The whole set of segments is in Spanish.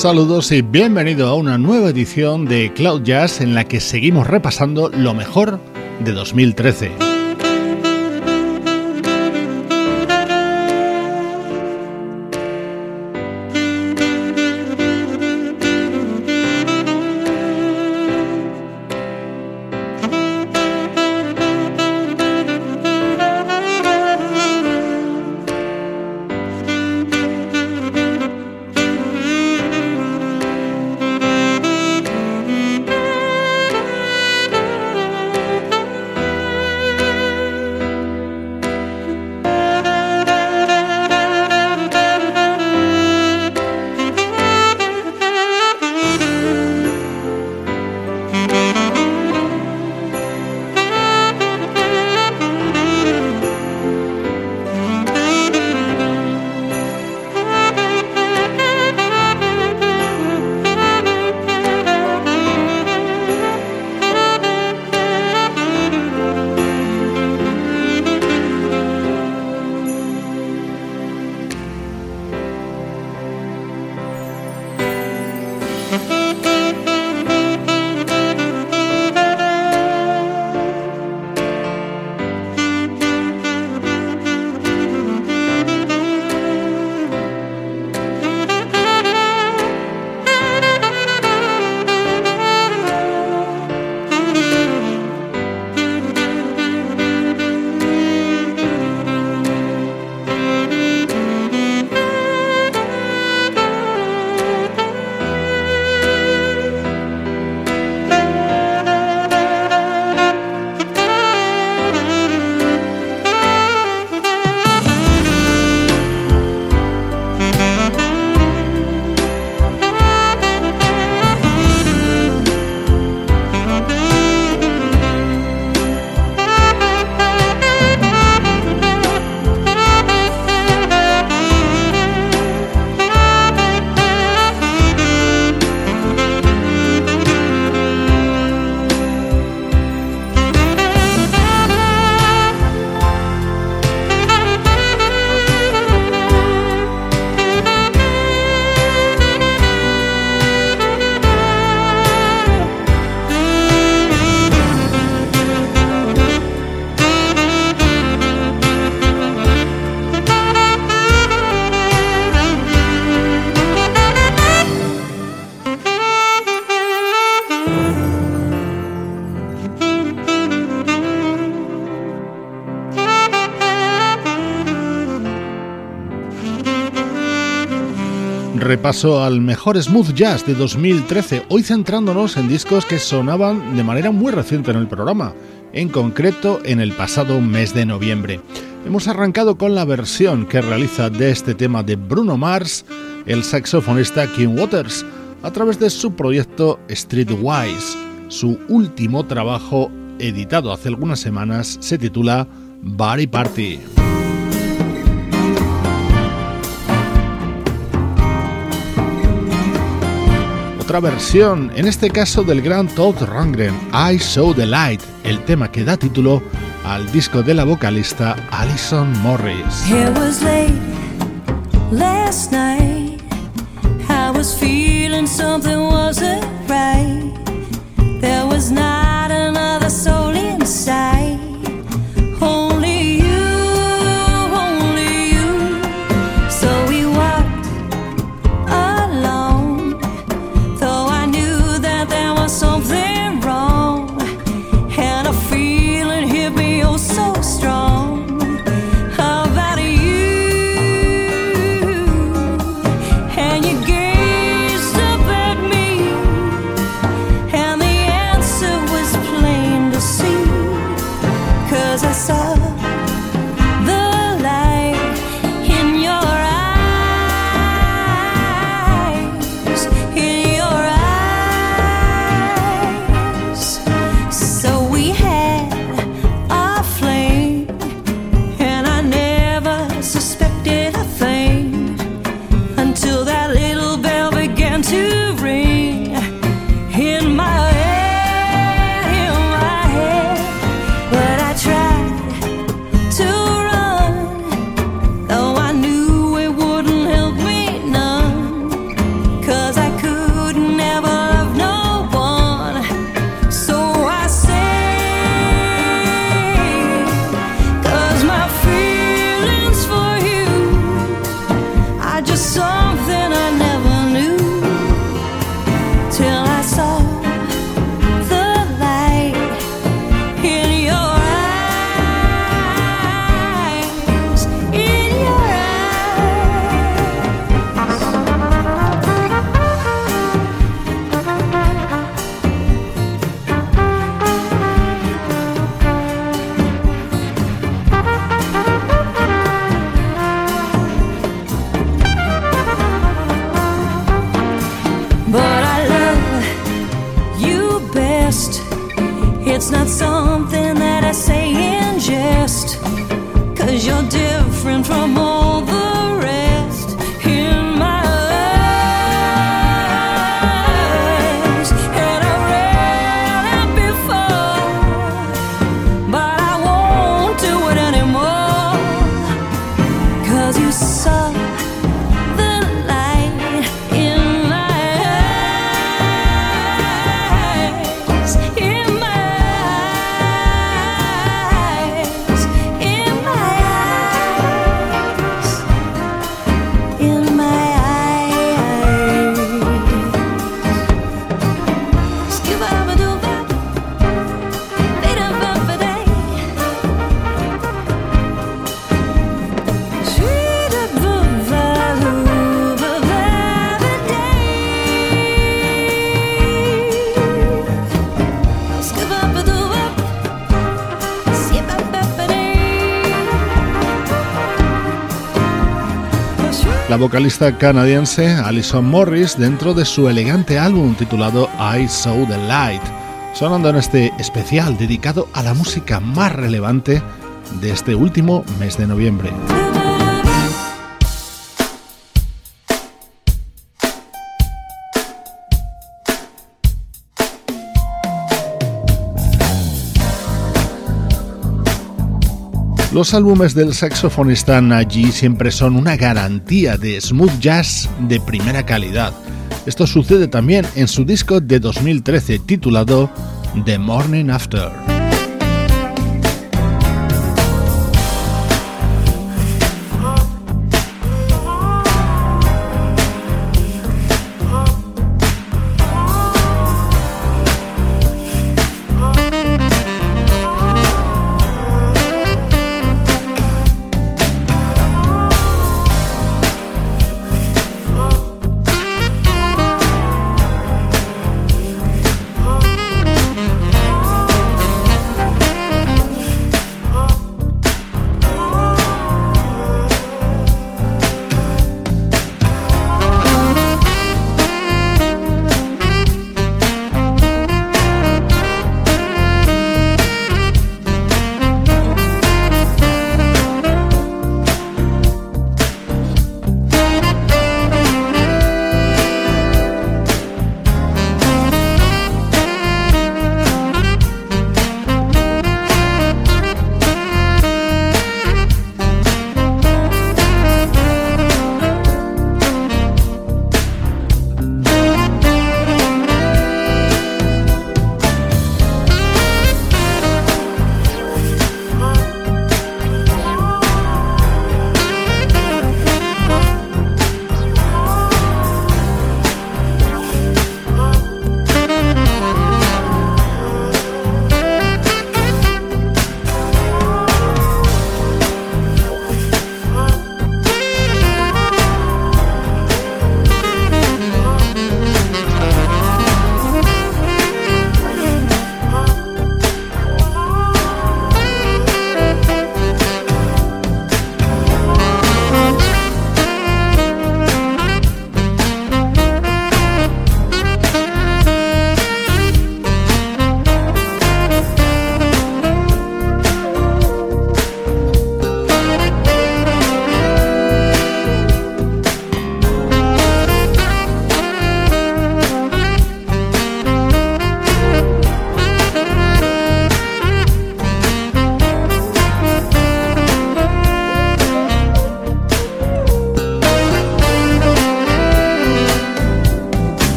Saludos y bienvenido a una nueva edición de Cloud Jazz en la que seguimos repasando lo mejor de 2013. Repaso al mejor smooth jazz de 2013, hoy centrándonos en discos que sonaban de manera muy reciente en el programa, en concreto en el pasado mes de noviembre. Hemos arrancado con la versión que realiza de este tema de Bruno Mars el saxofonista Kim Waters a través de su proyecto Streetwise. Su último trabajo, editado hace algunas semanas, se titula Body Party. Otra versión, en este caso del gran Todd Rundgren, I Saw the Light, el tema que da título al disco de la vocalista Alison Morris. It was late last night. I was feeling something wasn't right. There was not vocalista canadiense Alison Morris dentro de su elegante álbum titulado I Saw the Light, sonando en este especial dedicado a la música más relevante de este último mes de noviembre. Los álbumes del saxofonista Naji siempre son una garantía de smooth jazz de primera calidad. Esto sucede también en su disco de 2013 titulado The Morning After.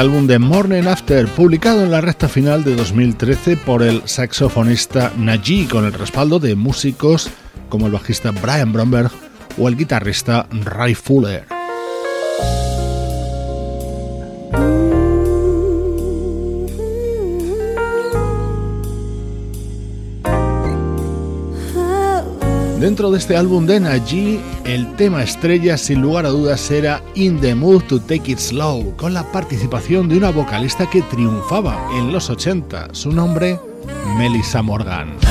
Álbum de Morning After, publicado en la recta final de 2013 por el saxofonista Najee, con el respaldo de músicos como el bajista Brian Bromberg o el guitarrista Ray Fuller. Dentro de este álbum de Najee, el tema estrella sin lugar a dudas era In the Mood to Take It Slow, con la participación de una vocalista que triunfaba en los 80, su nombre, Melissa Morgan.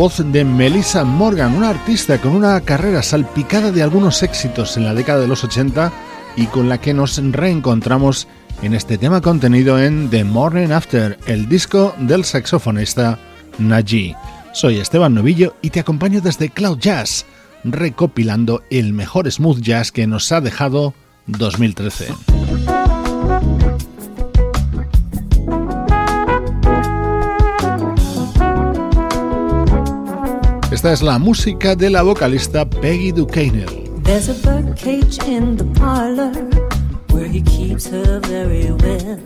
Voz de Melissa Morgan, una artista con una carrera salpicada de algunos éxitos en la década de los 80 y con la que nos reencontramos en este tema contenido en The Morning After, el disco del saxofonista Najee. Soy Esteban Novillo y te acompaño desde Cloud Jazz, recopilando el mejor smooth jazz que nos ha dejado 2013. Esta es la música de la vocalista Peggy. There's a in the parlor where he keeps her very well.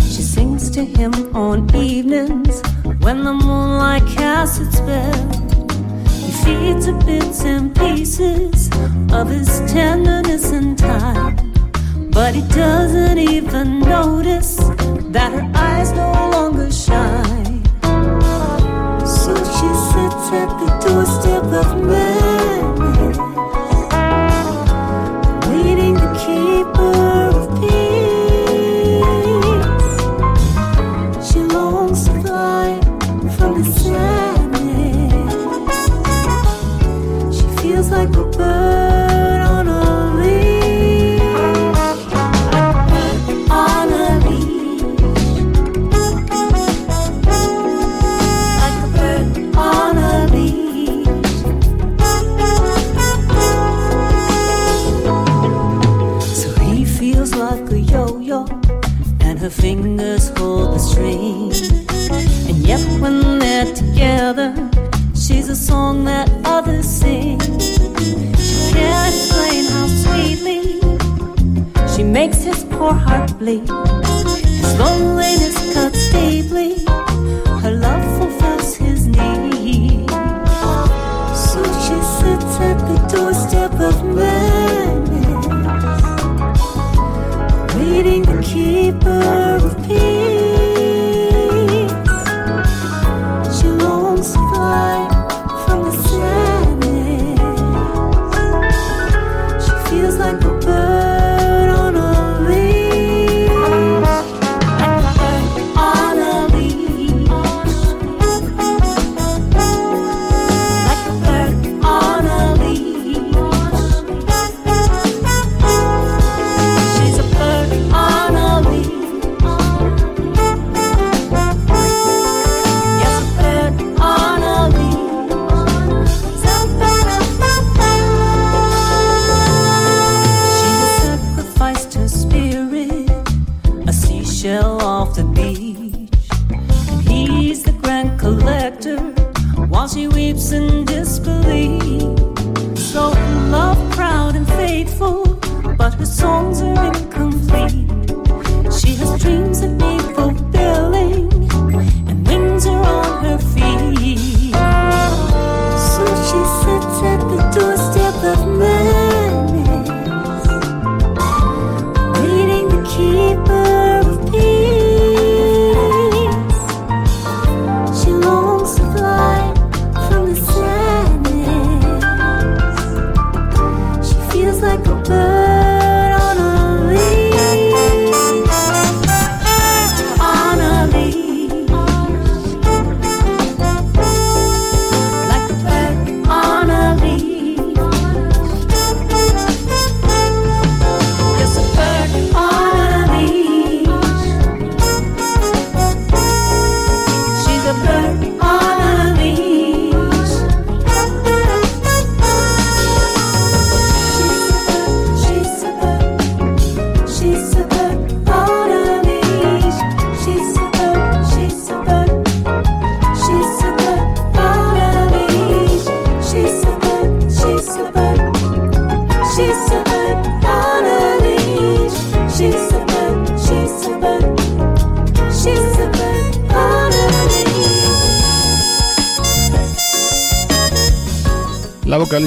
She sings to him on evenings when the moonlight casts its spell. He feeds her bits and pieces of his tenderness and time. But he doesn't even notice that her eyes no longer shine at the doorstep of man.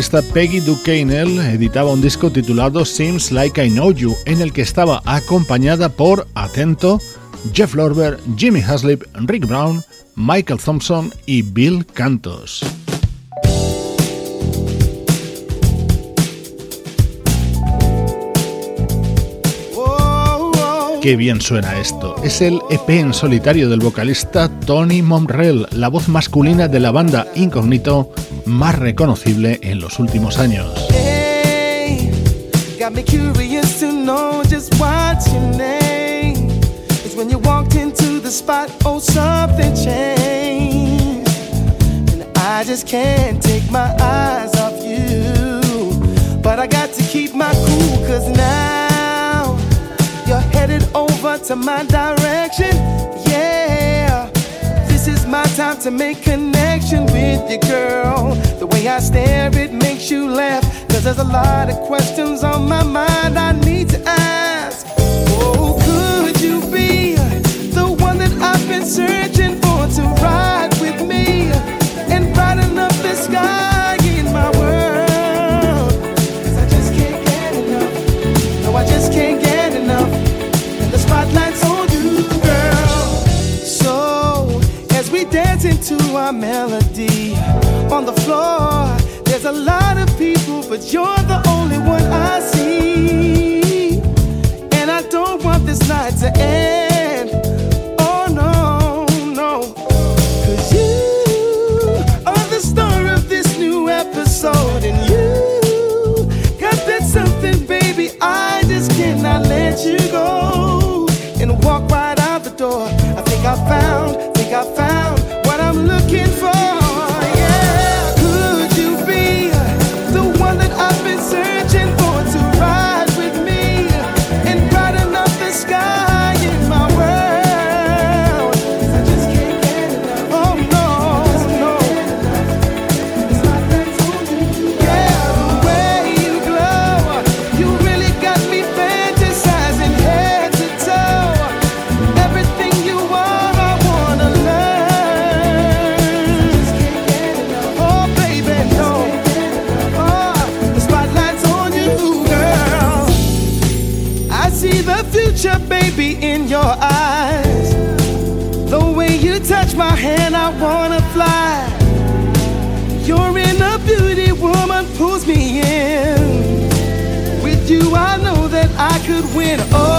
Peggy Duquesne editaba un disco titulado Seems Like I Know You, en el que estaba acompañada por, atento, Jeff Lorber, Jimmy Haslip, Rick Brown, Michael Thompson y Bill Cantos. Qué bien suena esto. Es el EP en solitario del vocalista Tony Monrell, la voz masculina de la banda Incognito más reconocible en los últimos años. Got me curious to know just what's your name. It's when you walked into the spot, oh, something changed. And I just can't take my eyes off you. But I got to keep my cool, cause now you're headed over to my direction. Yeah, my time to make connection with you, girl. The way I stare, it makes you laugh. Cause there's a lot of questions on my mind I need to ask. Oh, could you be the one that I've been searching our melody on the floor, there's a lot of people, but you're the only one I see. And I don't want this night to end. Oh no, no. Cause you are the star of this new episode. And you got that something, baby. I just cannot let you go. And walk right out the door. I think I found, think I found could win. Oh,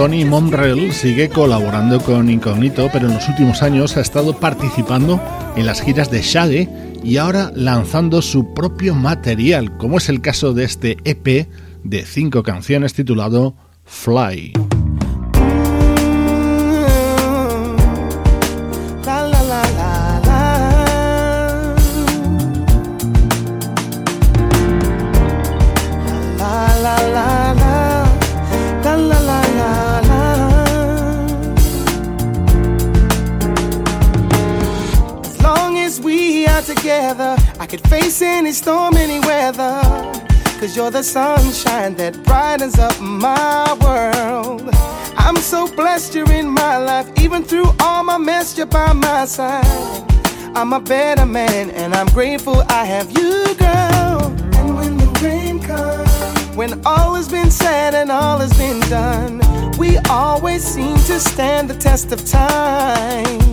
Tony Monrell sigue colaborando con Incognito, pero en los últimos años ha estado participando en las giras de Shaggy y ahora lanzando su propio material, como es el caso de este EP de cinco canciones titulado Fly. Together, I could face any storm, any weather. Cause you're the sunshine that brightens up my world. I'm so blessed you're in my life, even through all my mess, you're by my side. I'm a better man, and I'm grateful I have you, girl. And when the rain comes, when all has been said and all has been done, we always seem to stand the test of time.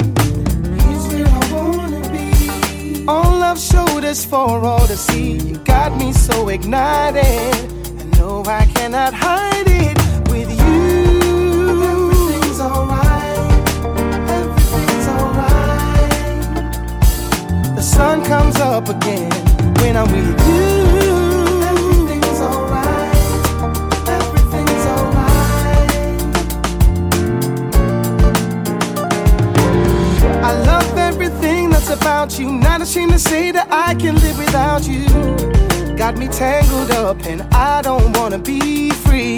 On love's shoulders for all to see. You got me so ignited. I know I cannot hide it with you. Everything's alright. Everything's alright. The sun comes up again when I'm with you. About you. Not ashamed to say that I can live without you. Got me tangled up and I don't wanna be free.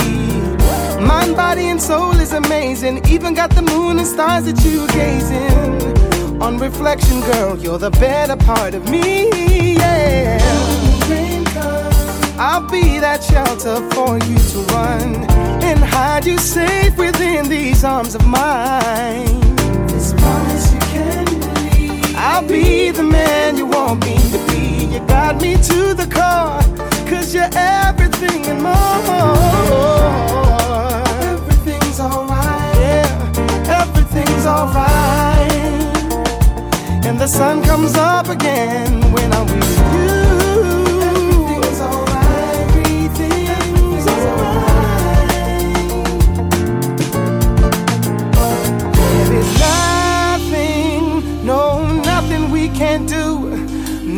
Mind, body, and soul is amazing. Even got the moon and stars that you gazing. On reflection, girl, you're the better part of me. Yeah. I'll be that shelter for you to run and hide you safe within these arms of mine. I'll be the man you want me to be. You got me to the core, cause you're everything and more. Everything's alright, yeah, everything's alright. And the sun comes up again when I'm with you.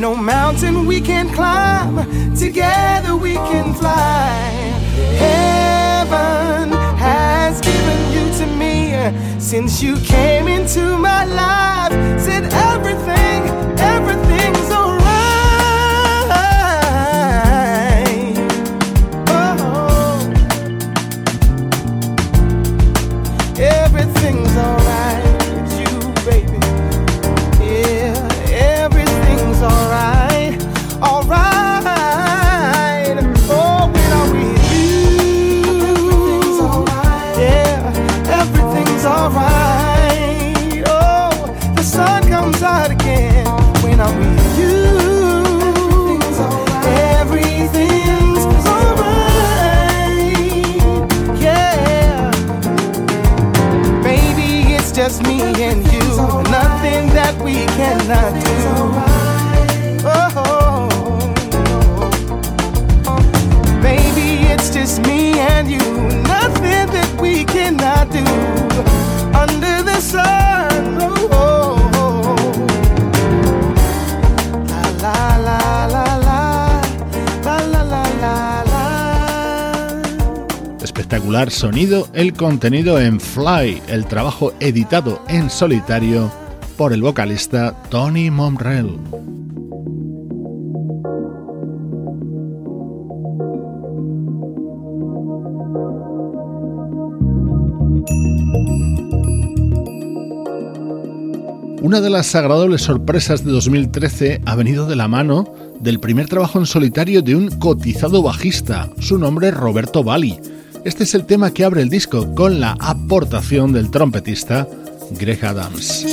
No mountain we can climb. Together we can fly. Heaven has given you to me since you came into my life. Said everything, everything's Espectacular sonido, el contenido en Fly, el trabajo editado en solitario por el vocalista Tony Momrell. Una de las agradables sorpresas de 2013 ha venido de la mano del primer trabajo en solitario de un cotizado bajista. Su nombre Roberto Bali. Este es el tema que abre el disco con la aportación del trompetista Greg Adams.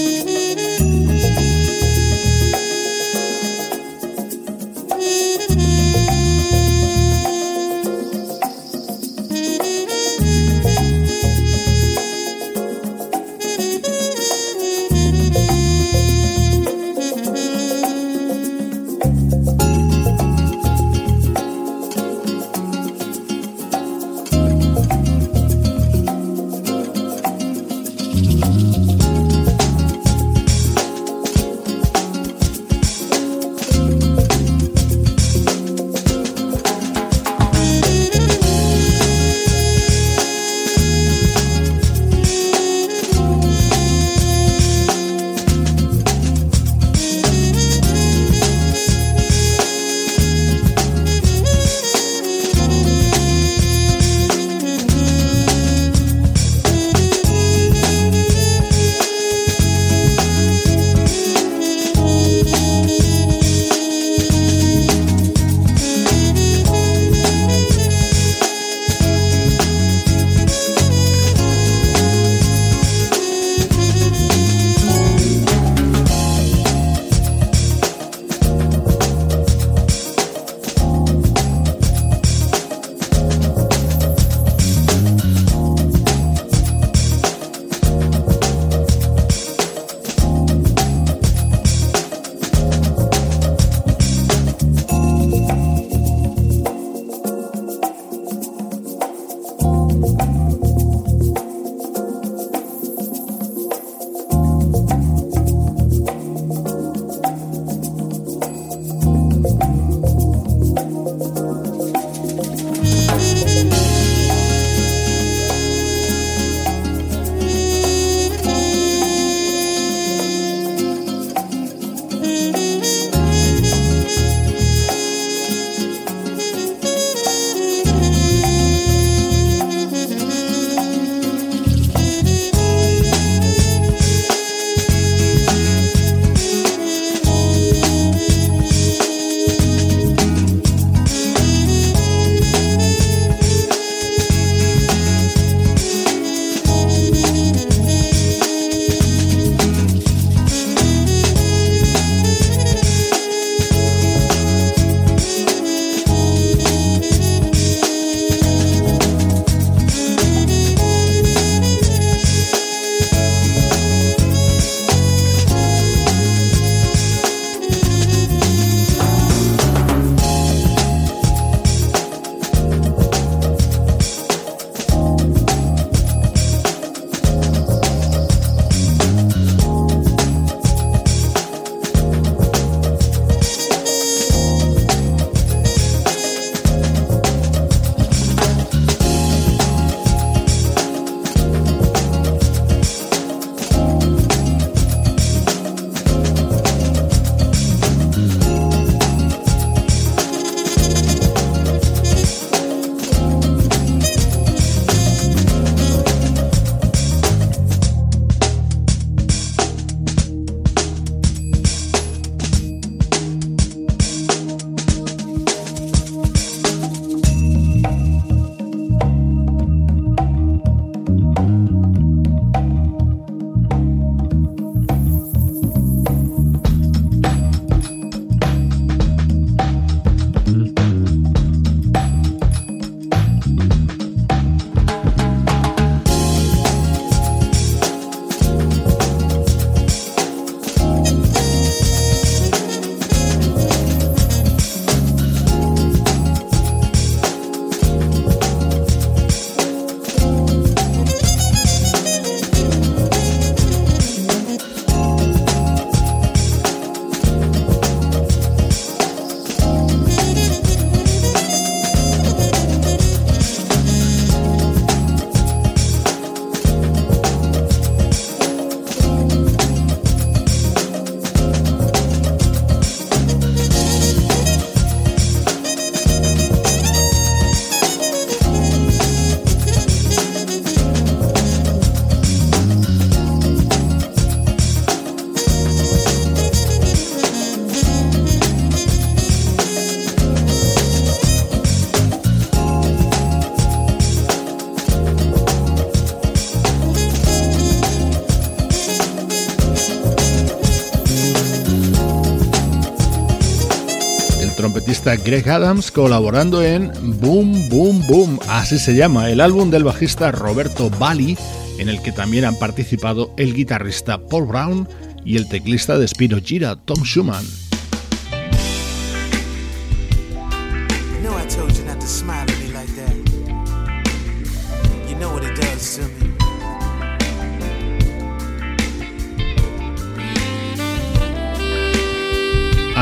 Trompetista Greg Adams colaborando en Boom Boom Boom, así se llama, el álbum del bajista Roberto Bali, en el que también han participado el guitarrista Paul Brown y el teclista de Spiro Gira, Tom Schumann.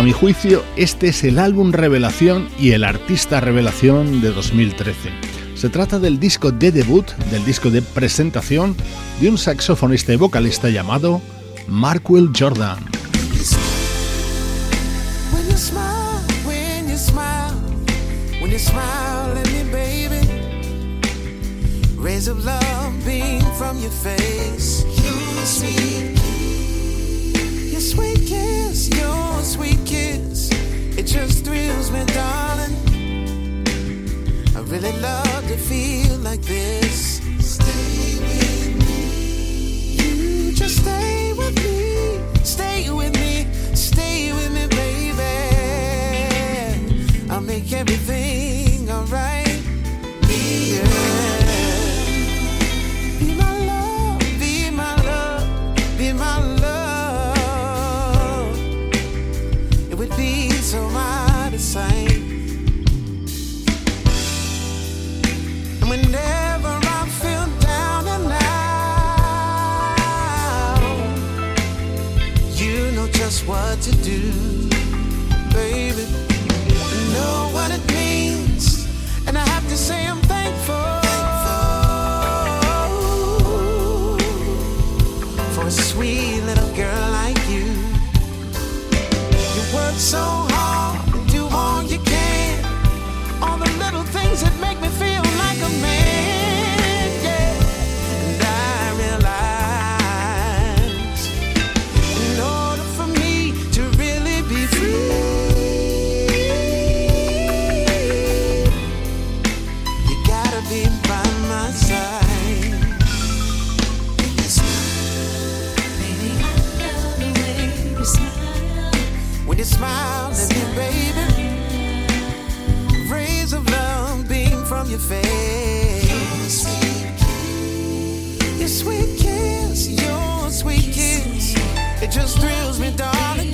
Mi juicio, este es el álbum revelación y el artista revelación de 2013. Se trata del disco de debut, del disco de presentación de un saxofonista y vocalista llamado Markwell Jordan. Sweet kiss. Your sweet kiss, it just thrills me, darling. I really love to feel like this. Stay with me. You just stay with me. Stay with me. Stay with me, baby. I'll make everything alright. Yeah. What to do, baby. I know what it means, and I have to say I'm thankful, for a sweet little girl like you. You work so hard just thrills me, darling.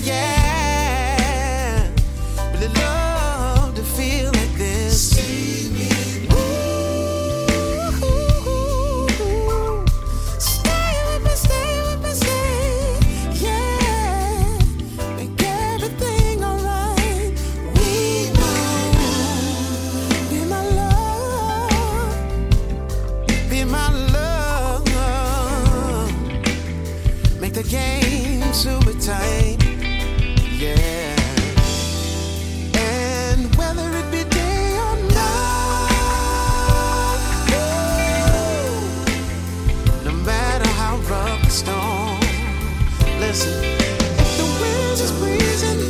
Listen, if the wind is breezing,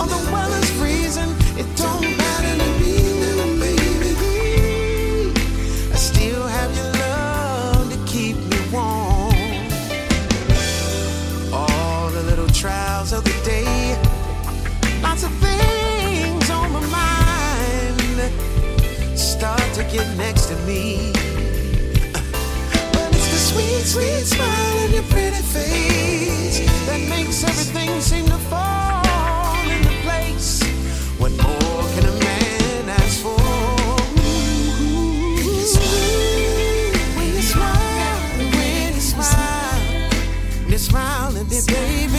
or the weather's freezing, it don't matter to me, baby. I still have your love to keep me warm. All the little trials of the day, lots of things on my mind start to get next to me sweet, sweet smile on your pretty face that makes everything seem to fall into place. What more can a man ask for? When you smile, when you smile, you're smiling, baby.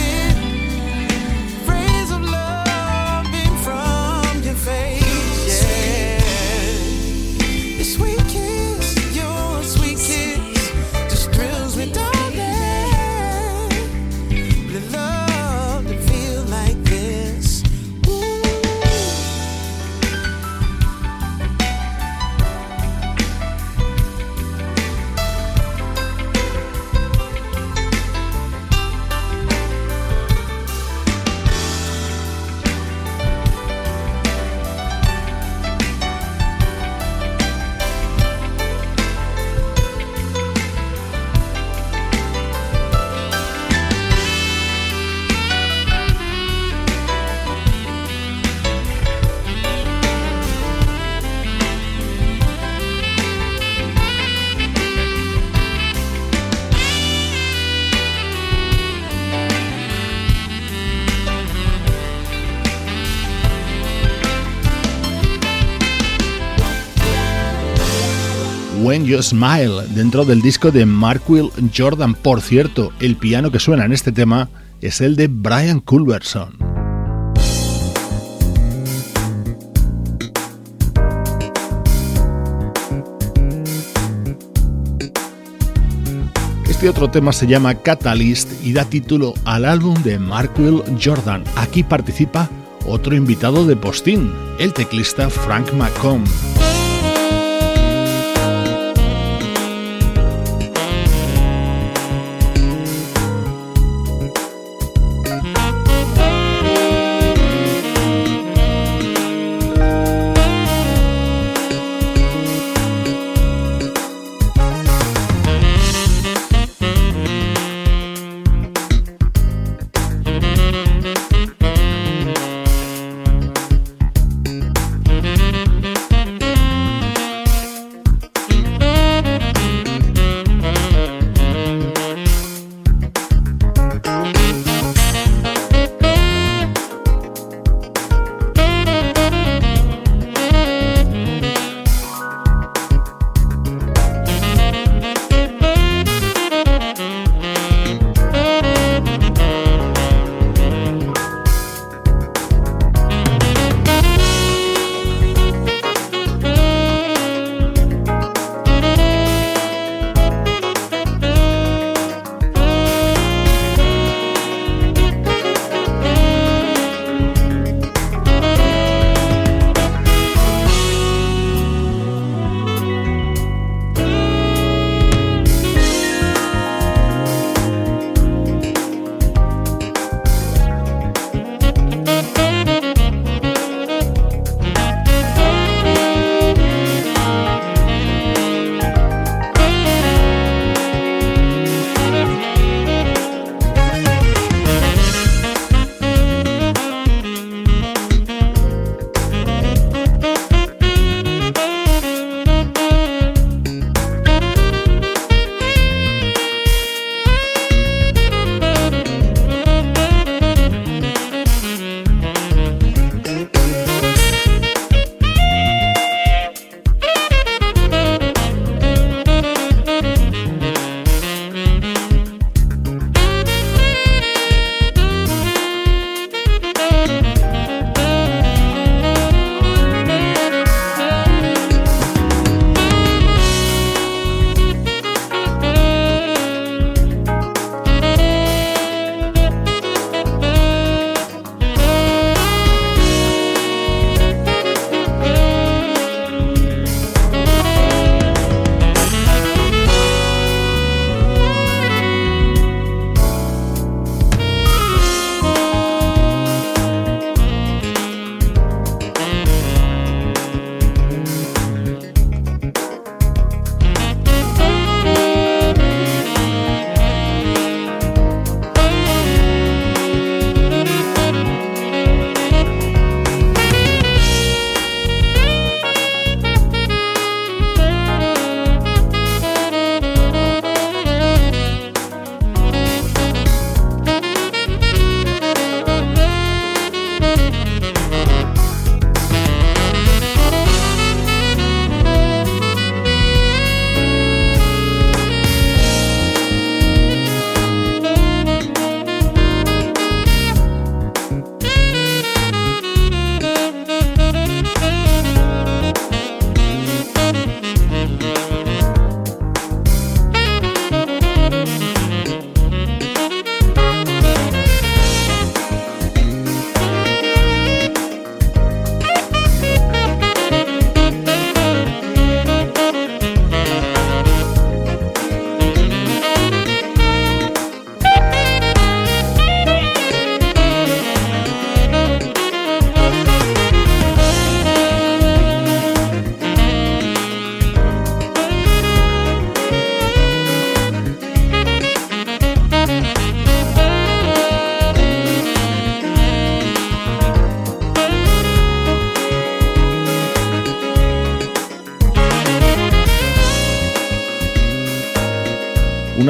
When You Smile dentro del disco de Mark Will Jordan. Por cierto, el piano que suena en este tema es el de Brian Culberson. Este otro tema se llama Catalyst y da título al álbum de Mark Will Jordan. Aquí participa otro invitado de postín, el teclista Frank McComb.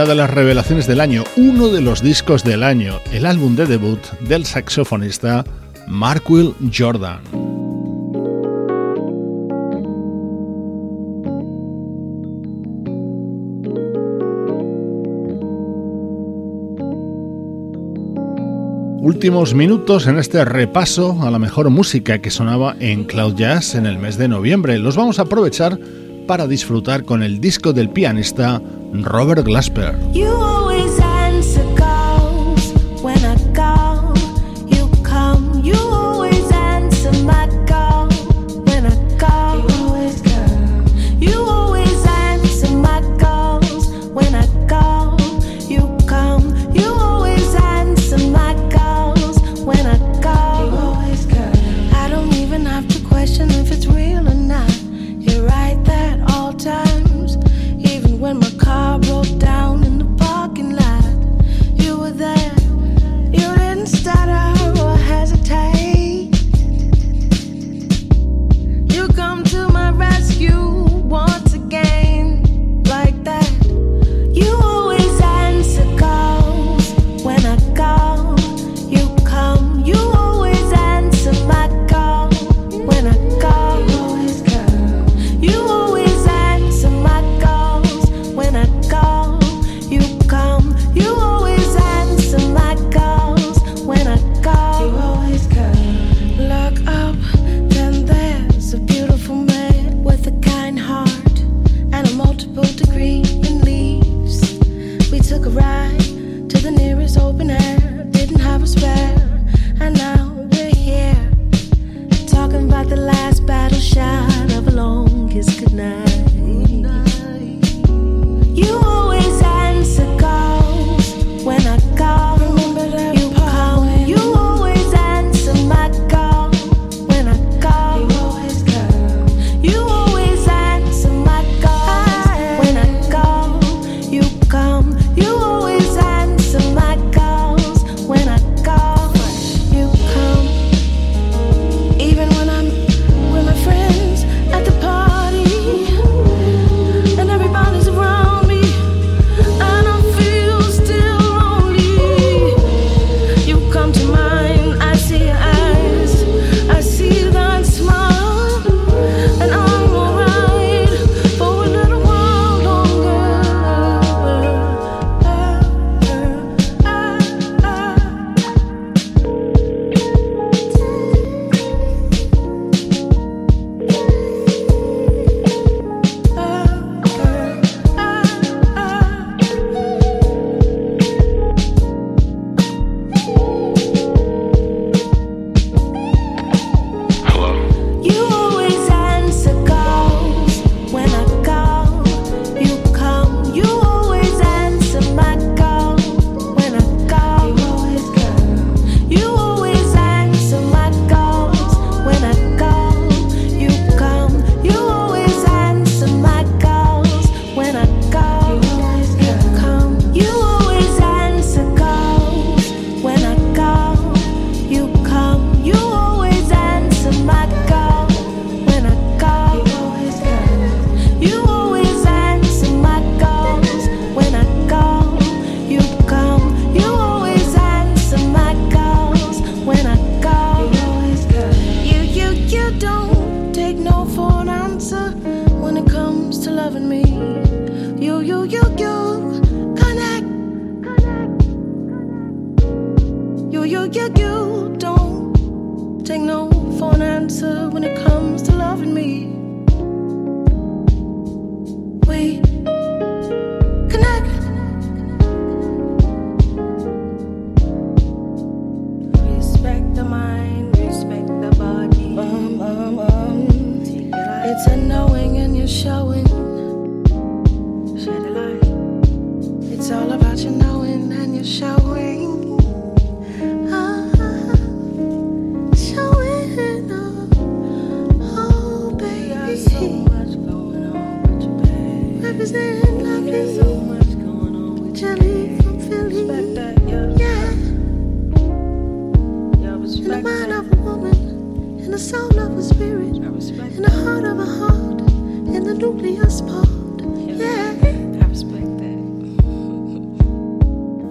de las revelaciones del año, uno de los discos del año, el álbum de debut del saxofonista Mark Will Jordan. Últimos minutos en este repaso a la mejor música que sonaba en Cloud Jazz en el mes de noviembre. Los vamos a aprovechar para disfrutar con el disco del pianista Robert Glasper.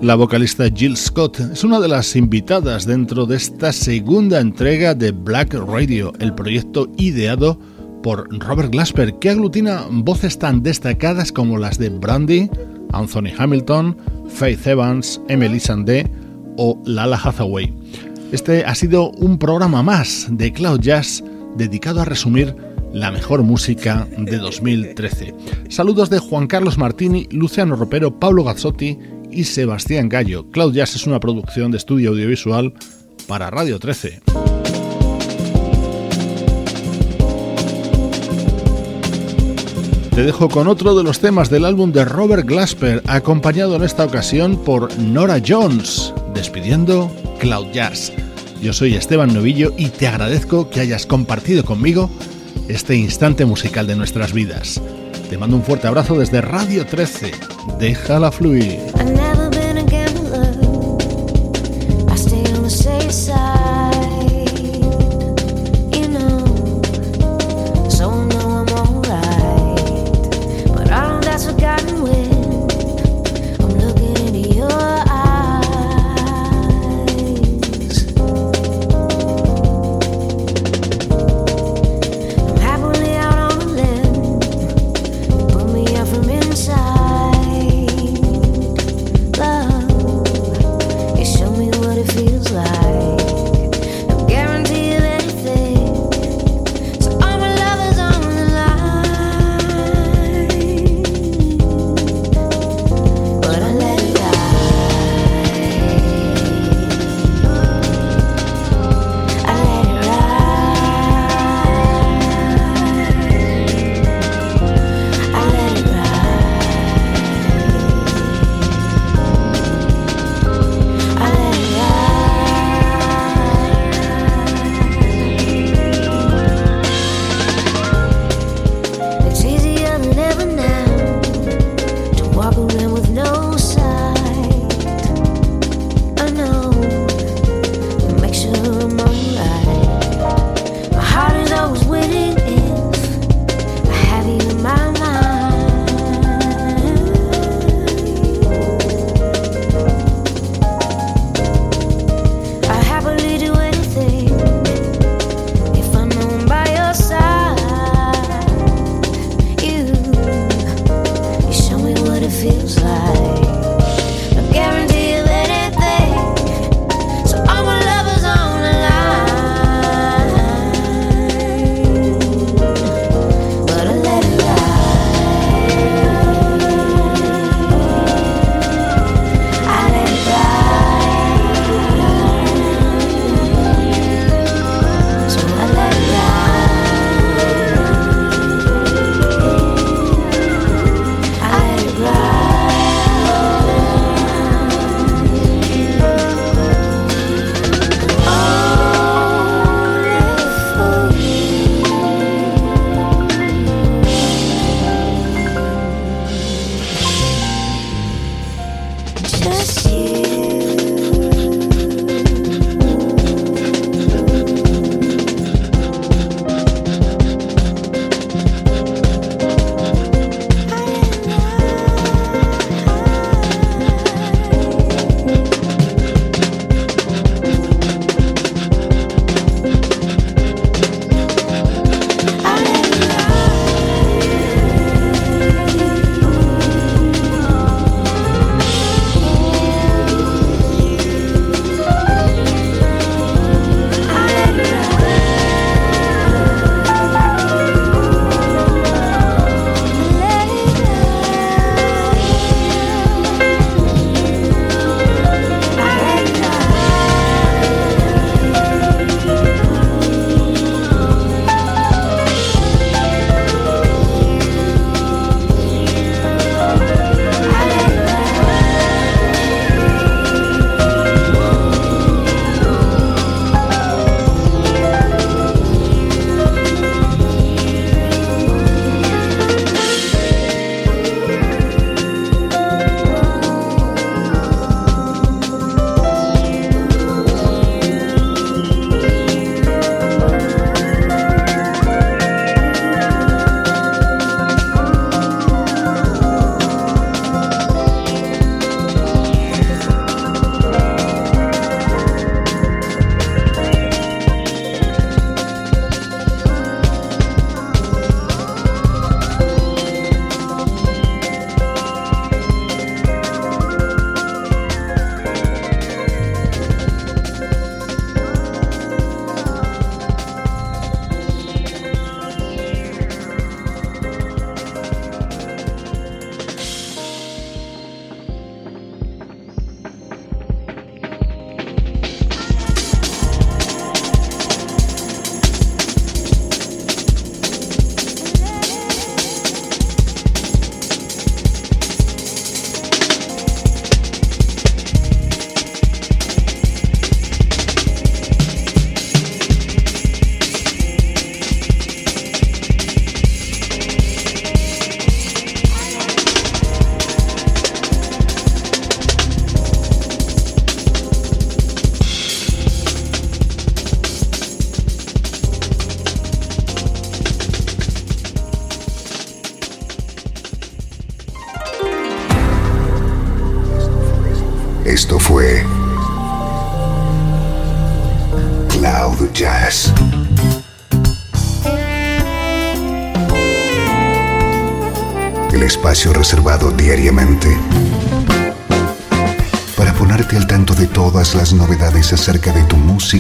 La vocalista Jill Scott es una de las invitadas dentro de esta segunda entrega de Black Radio, el proyecto ideado por Robert Glasper, que aglutina voces tan destacadas como las de Brandy, Anthony Hamilton, Faith Evans, Emily Sandé o Lala Hathaway. Este ha sido un programa más de Cloud Jazz dedicado a resumir la mejor música de 2013. Saludos de Juan Carlos Martini, Luciano Ropero, Pablo Gazzotti y Sebastián Gallo. Cloud Jazz es una producción de estudio audiovisual para Radio 13. Te dejo con otro de los temas del álbum de Robert Glasper, acompañado en esta ocasión por Nora Jones, despidiendo Cloud Jazz. Yo soy Esteban Novillo y te agradezco que hayas compartido conmigo este instante musical de nuestras vidas. Te mando un fuerte abrazo desde Radio 13. Déjala fluir.